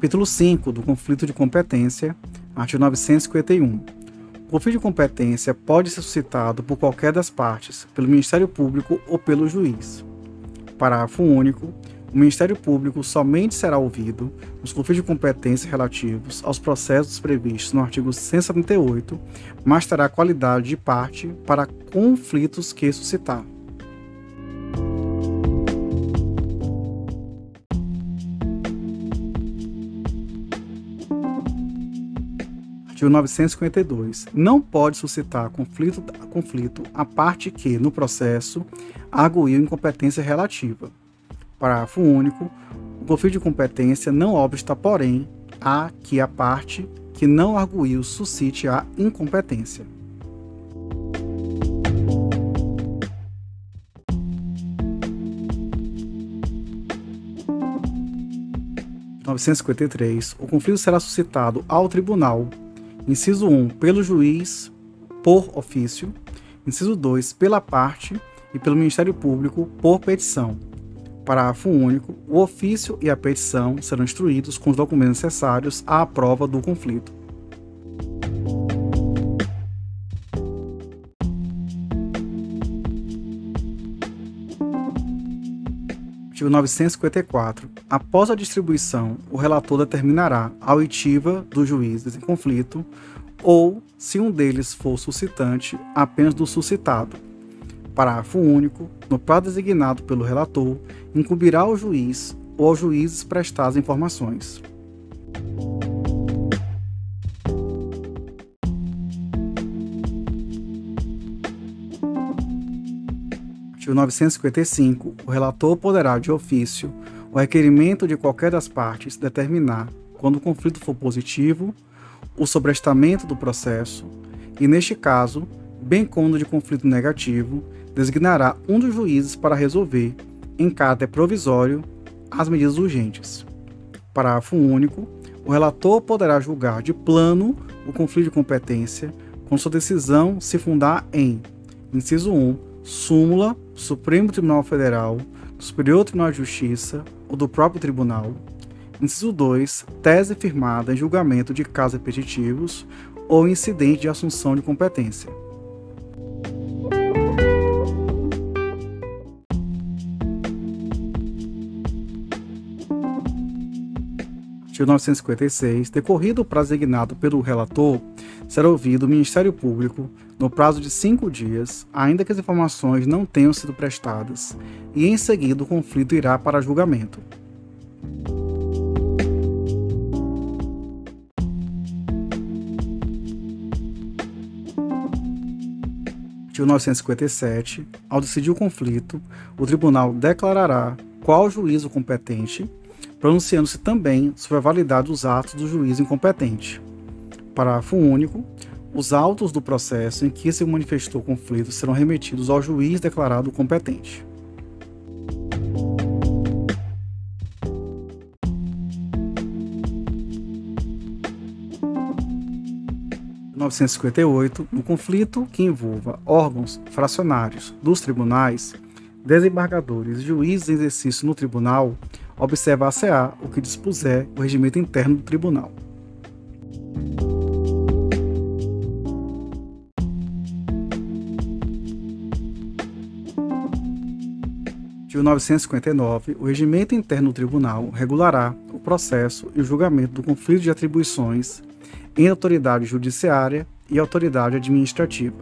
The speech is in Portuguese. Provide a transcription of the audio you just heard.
Capítulo 5 do conflito de competência, artigo 951. O conflito de competência pode ser suscitado por qualquer das partes, pelo Ministério Público ou pelo juiz. Parágrafo único. O Ministério Público somente será ouvido nos conflitos de competência relativos aos processos previstos no artigo 178, mas terá qualidade de parte para conflitos que suscitar. Artigo 952. Não pode suscitar conflito, conflito a parte que, no processo, arguiu incompetência relativa. Parágrafo único. O conflito de competência não obsta, porém, a que a parte que não arguiu suscite a incompetência. (953) O conflito será suscitado ao tribunal Inciso 1, pelo juiz por ofício. Inciso 2, pela parte e pelo Ministério Público por petição. Parágrafo único. O ofício e a petição serão instruídos com os documentos necessários à prova do conflito. Artigo 954. Após a distribuição, o relator determinará a oitiva dos juízes em conflito ou, se um deles for suscitante, apenas do suscitado. Parágrafo único. No prazo designado pelo relator, incumbirá ao juiz ou aos juízes prestar as informações. Artigo 955, o relator poderá, de ofício, o requerimento de qualquer das partes, determinar, quando o conflito for positivo, o sobrestamento do processo e, neste caso, bem como de conflito negativo, designará um dos juízes para resolver, em caráter provisório, as medidas urgentes. Parágrafo único. O relator poderá julgar de plano o conflito de competência quando sua decisão se fundar em, inciso 1, súmula Supremo Tribunal Federal, Superior Tribunal de Justiça ou do próprio tribunal. Inciso 2. Tese firmada em julgamento de casos repetitivos ou incidente de assunção de competência. Artigo 956. Decorrido o prazo designado pelo relator, será ouvido o Ministério Público no prazo de cinco dias, ainda que as informações não tenham sido prestadas, e em seguida o conflito irá para julgamento. Artigo 957. Ao decidir o conflito, o tribunal declarará qual juízo competente, pronunciando-se também sobre a validade dos atos do juízo incompetente. Parágrafo único. Os autos do processo em que se manifestou conflito serão remetidos ao juiz declarado competente. Artigo 958. No conflito que envolva órgãos fracionários dos tribunais, desembargadores e juízes em exercício no tribunal, observar-se-á o que dispuser o regimento interno do tribunal. Artigo 959. O regimento interno do tribunal regulará o processo e o julgamento do conflito de atribuições em autoridade judiciária e autoridade administrativa.